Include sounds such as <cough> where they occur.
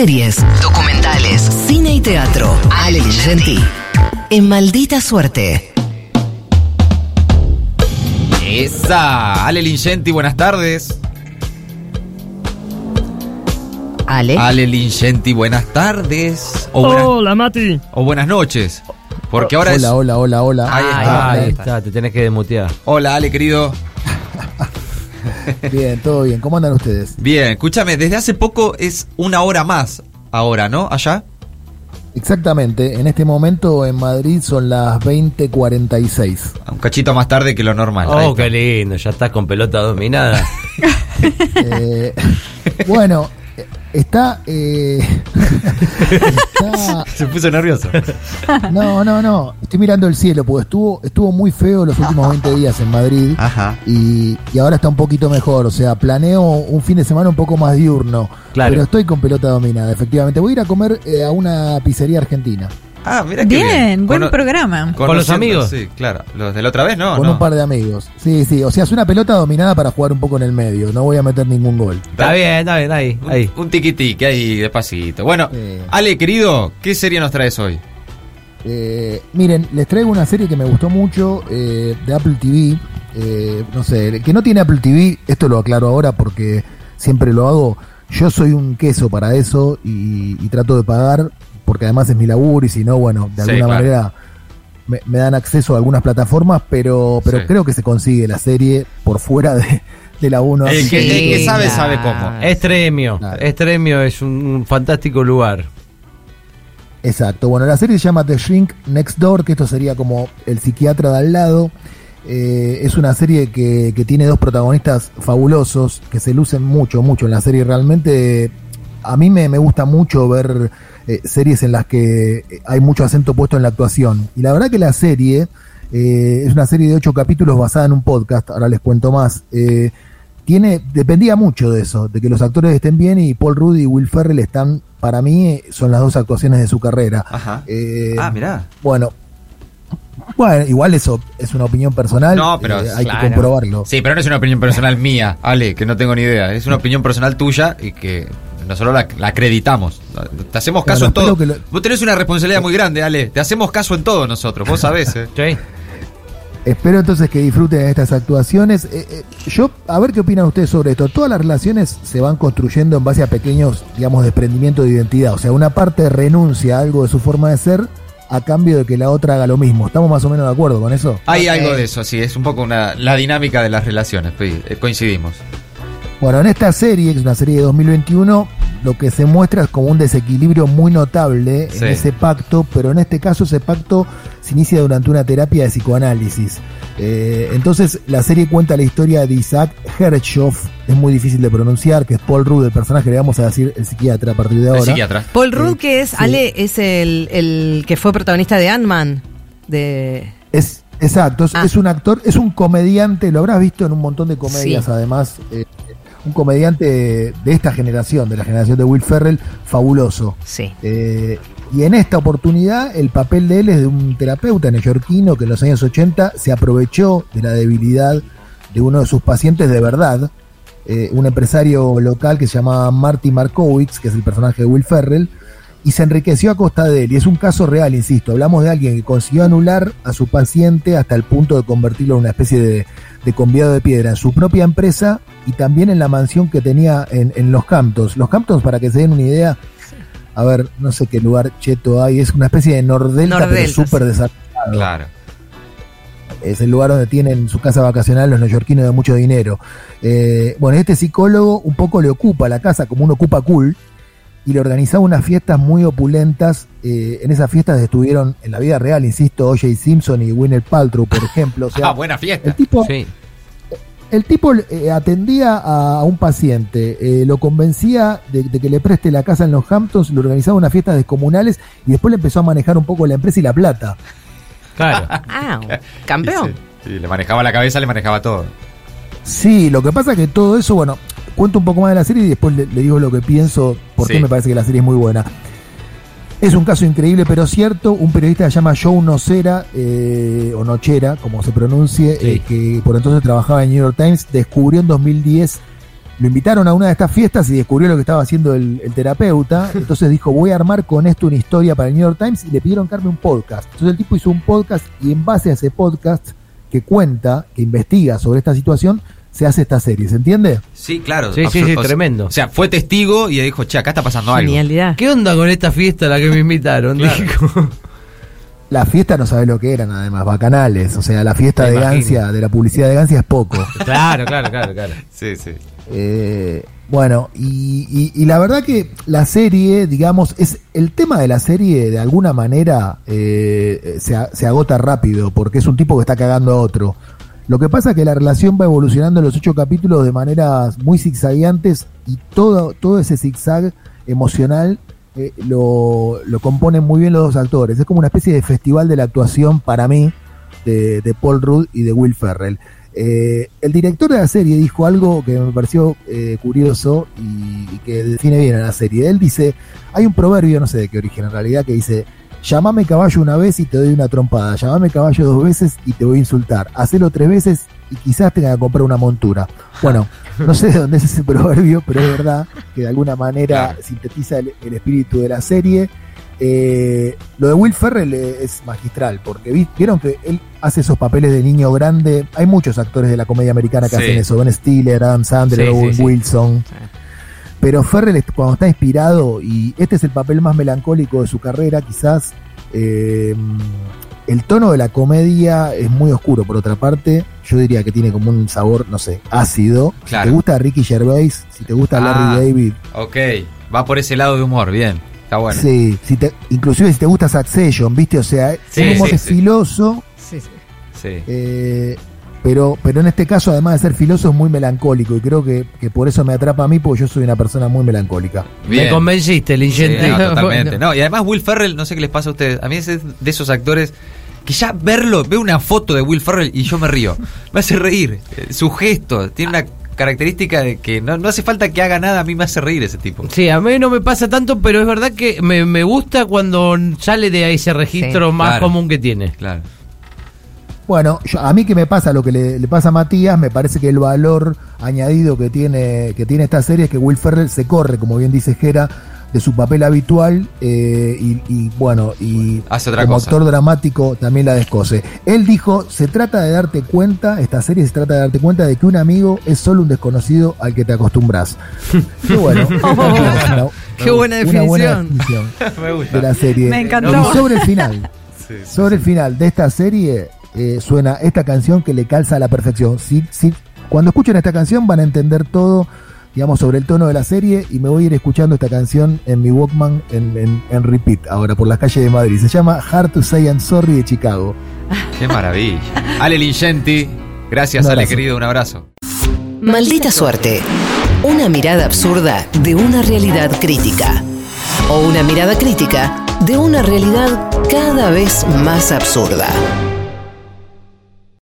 series, documentales, cine y teatro. Ale Lingenti. En Maldita Suerte. Esa, Ale Lingenti, buenas tardes. Ale. Ale Lingenti, buenas tardes. O buenas, Hola, Mati. o buenas noches. Porque ahora es. Hola, hola, hola, hola. Ahí Ah, está. Ahí ahí está, te tenés que desmutear. Hola, Ale, querido. Bien, todo bien. ¿Cómo andan ustedes? Bien, escúchame, desde hace poco es una hora más ahora, ¿no? Allá. Exactamente, en este momento en Madrid son las 20:46. Un cachito más tarde que lo normal. Oh, qué lindo, ya estás con pelota dominada. <laughs> Eh, bueno, eh, está, eh, está- Se puso nervioso. No, no, no. Estoy mirando el cielo porque estuvo, estuvo muy feo los últimos 20 días en Madrid. Ajá. Y, y ahora está un poquito mejor. O sea, planeo un fin de semana un poco más diurno. Claro. Pero estoy con pelota dominada, efectivamente. Voy a ir a comer eh, a una pizzería argentina. Ah, mira qué bien. Bien, buen programa. ¿Con los amigos? Sí, claro. Los de la otra vez, no. con no. un par de amigos. Sí, sí. O sea, es una pelota dominada para jugar un poco en el medio. No voy a meter ningún gol. está bien, está bien, ahí, Un, ahí. un tiquitique ahí, despacito. Bueno, Eh. Ale, querido, ¿qué serie nos traes hoy? Eh, miren, les traigo una serie que me gustó mucho eh, de Apple TV. Eh, no sé, el que no tiene Apple TV, esto lo aclaro ahora porque siempre lo hago. Yo soy un queso para eso y, y trato de pagar porque además es mi laburo y si no, bueno, de Sí, alguna claro. manera me, me dan acceso a algunas plataformas, pero, pero Sí. creo que se consigue la serie por fuera de, de la 1. El el que sabe, sabe cómo. Estremio, Claro. Estremio es un, un fantástico lugar. Exacto. Bueno, la serie se llama The Shrink Next Door, que esto sería como el psiquiatra de al lado. Eh, es una serie que, que tiene dos protagonistas fabulosos, que se lucen mucho, mucho en la serie. Realmente a mí me, me gusta mucho ver eh, series en las que hay mucho acento puesto en la actuación. Y la verdad que la serie eh, es una serie de ocho capítulos basada en un podcast, ahora les cuento más. Eh, tiene, dependía mucho de eso, de que los actores estén bien y Paul Rudd y Will Ferrell están, para mí, eh, son las dos actuaciones de su carrera. Ajá. Eh, ah, mirá. bueno, bueno, igual eso es una opinión personal. No, pero eh, hay claro. que comprobarlo. Sí, pero no es una opinión personal mía, Ale, que no tengo ni idea. Es una opinión personal tuya y que nosotros la, la acreditamos. Te hacemos caso Claro, en todo. espero que lo- Vos tenés una responsabilidad muy grande, Ale. Te hacemos caso en todo nosotros, vos sabés. ¿eh? <laughs> ¿Sí? Espero entonces que disfruten de estas actuaciones. Eh, eh, yo, a ver qué opinan ustedes sobre esto. Todas las relaciones se van construyendo en base a pequeños, digamos, desprendimientos de identidad. O sea, una parte renuncia a algo de su forma de ser a cambio de que la otra haga lo mismo. ¿Estamos más o menos de acuerdo con eso? Hay algo de eso, sí. Es un poco una, la dinámica de las relaciones. sí, eh, Coincidimos. Bueno, en esta serie, que es una serie de 2021, lo que se muestra es como un desequilibrio muy notable Sí. en ese pacto, pero en este caso ese pacto se inicia durante una terapia de psicoanálisis. Eh, entonces la serie cuenta la historia de Isaac Herchoff, es muy difícil de pronunciar, que es Paul Rudd, el personaje, le vamos a decir el psiquiatra a partir de El ahora. psiquiatra. Paul Rudd, Sí, que es, sí. Ale, es el, el que fue protagonista de Ant-Man. De... Es, exacto, es, Ah. es un actor, es un comediante, lo habrás visto en un montón de comedias Sí. además, eh, un comediante de esta generación, de la generación de Will Ferrell, fabuloso. Sí. Eh, y en esta oportunidad el papel de él es de un terapeuta neoyorquino que en los años 80 se aprovechó de la debilidad de uno de sus pacientes de verdad, eh, un empresario local que se llamaba Marty Markowitz, que es el personaje de Will Ferrell, y se enriqueció a costa de él. Y es un caso real, insisto, hablamos de alguien que consiguió anular a su paciente hasta el punto de convertirlo en una especie de, de conviado de piedra en su propia empresa y también en la mansión que tenía en, en Los Hamptons. Los Hamptons, para que se den una idea, a ver, no sé qué lugar cheto hay, es una especie de Nordelta, pero Nordelta, súper sí. desarrollado. Claro. Es el lugar donde tienen su casa vacacional los neoyorquinos de mucho dinero. Eh, bueno, este psicólogo un poco le ocupa la casa como un ocupa cool y le organizaba unas fiestas muy opulentas. Eh, en esas fiestas estuvieron en la vida real, insisto, O.J. Simpson y Winner Paltrow, por ejemplo. O sea, ah, buena fiesta. el tipo, Sí. El tipo eh, atendía a, a un paciente, eh, lo convencía de, de que le preste la casa en los Hamptons, le organizaba unas fiestas descomunales y después le empezó a manejar un poco la empresa y la plata. Claro. Ah, <laughs> campeón. Sí, sí, le manejaba la cabeza, le manejaba todo. Sí, lo que pasa que todo eso, bueno, cuento un poco más de la serie y después le, le digo lo que pienso, porque Sí. me parece que la serie es muy buena. Es un caso increíble, pero cierto. Un periodista que se llama Joe Nocera, eh, o Nochera, como se pronuncie, Sí. eh, que por entonces trabajaba en New York Times, descubrió en 2010 lo invitaron a una de estas fiestas y descubrió lo que estaba haciendo el, el terapeuta. <laughs> Entonces dijo, voy a armar con esto una historia para el New York Times y le pidieron que arme un podcast. Entonces el tipo hizo un podcast y en base a ese podcast que cuenta, que investiga sobre esta situación, se hace esta serie, ¿se entiende? Sí, claro. Sí, sí, sí, tremendo. O sea, fue testigo y dijo, che, acá está pasando algo. Genialidad. ¿Qué onda con esta fiesta a la que me invitaron? Claro. Dijo. La fiesta no sabe lo que eran, además, bacanales. O sea, la fiesta Me de imagino. Gancia, de la publicidad de Gancia es poco. <laughs> Claro, claro, claro, claro. Sí, sí. Eh, bueno, y, y- y la verdad que la serie, digamos, es el tema de la serie de alguna manera eh, se agota rápido porque es un tipo que está cagando a otro. Lo que pasa es que la relación va evolucionando en los ocho capítulos de maneras muy zigzagueantes y todo, todo ese zigzag emocional eh, lo, lo componen muy bien los dos actores. Es como una especie de festival de la actuación para mí de, de Paul Rudd y de Will Ferrell. Eh, el director de la serie dijo algo que me pareció eh, curioso y, y que define bien a la serie. Él dice, hay un proverbio, no sé de qué origen en realidad, que dice, llamame caballo una vez y te doy una trompada, llamame caballo dos veces y te voy a insultar, hacelo tres veces y quizás tenga que comprar una montura. Bueno, <laughs> no sé de dónde es ese proverbio, pero es verdad que de alguna manera sintetiza el, el espíritu de la serie. Eh, lo de Will Ferrell eh, es magistral, porque vi- vieron que él hace esos papeles de niño grande. Hay muchos actores de la comedia americana que Sí. hacen eso: Ben Stiller, Adam Sandler, sí, Owen sí. Wilson. Pero Ferrell, cuando está inspirado, y este es el papel más melancólico de su carrera, quizás eh, el tono de la comedia es muy oscuro. Por otra parte, yo diría que tiene como un sabor, no sé, ácido. Si Claro. te gusta Ricky Gervais, si te gusta Ah. Larry David, Ok, va por ese lado de humor, bien. Está bueno. Sí, si te, inclusive si te gusta Succession, ¿viste? O sea, Sí, es un humor sí, sí. filoso, Sí, sí. Sí. eh, pero, pero en este caso, además de ser filoso, es muy melancólico. Y creo que, que por eso me atrapa a mí, porque yo soy una persona muy melancólica. Bien. Me convenciste, Sí, Lingente. no, <laughs> totalmente. Bueno. No, y además Will Ferrell, no sé qué les pasa a ustedes. A mí es de esos actores que ya verlo, veo una foto de Will Ferrell y yo me río. Me hace reír. Eh, Su gesto tiene una característica de que no, no hace falta que haga nada, a mí me hace reír ese tipo. Sí, a mí no me pasa tanto, pero es verdad que me, me gusta cuando sale de ese registro Sí. más Claro. común que tiene. Claro. Bueno, yo- a mí que me pasa lo que le, le pasa a Matías, me parece que el valor añadido que tiene, que tiene esta serie es que Will Ferrell se corre, como bien dice Jera, de su papel habitual eh, y, y, bueno, y Hace otra como cosa. actor dramático también la descose. Él dijo, se trata de darte cuenta, esta serie se trata de darte cuenta de que un amigo es solo un desconocido al que te acostumbras. <laughs> Qué bueno. Una- Qué buena una buena definición. definición de la serie. <laughs> Me encantó. Y sobre el final, <laughs> sobre el final de esta serie eh, suena esta canción que le calza a la perfección. Si, si- cuando escuchen esta canción van a entender todo, digamos, sobre el tono de la serie y me voy a ir escuchando esta canción en mi Walkman en, en- en repeat ahora por las calles de Madrid. Se llama Hard to Say I'm Sorry de Chicago. Qué maravilla. Ale Lingenti, gracias Ale querido, un abrazo. Maldita suerte. Una mirada absurda de una realidad crítica. O una mirada crítica de una realidad cada vez más absurda.